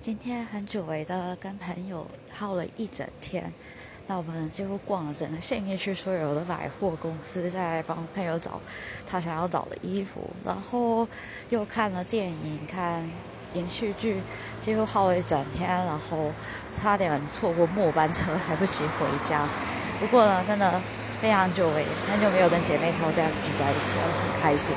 今天很久违的跟朋友耗了一整天，那我们几乎逛了整个信义区所有的百货公司，在帮朋友找他想要找的衣服，然后又看了电影、看连续剧，几乎耗了一整天，然后差点错过末班车，来不及回家。不过呢，真的非常久违，很久没有跟姐妹淘这样聚在一起了，很开心。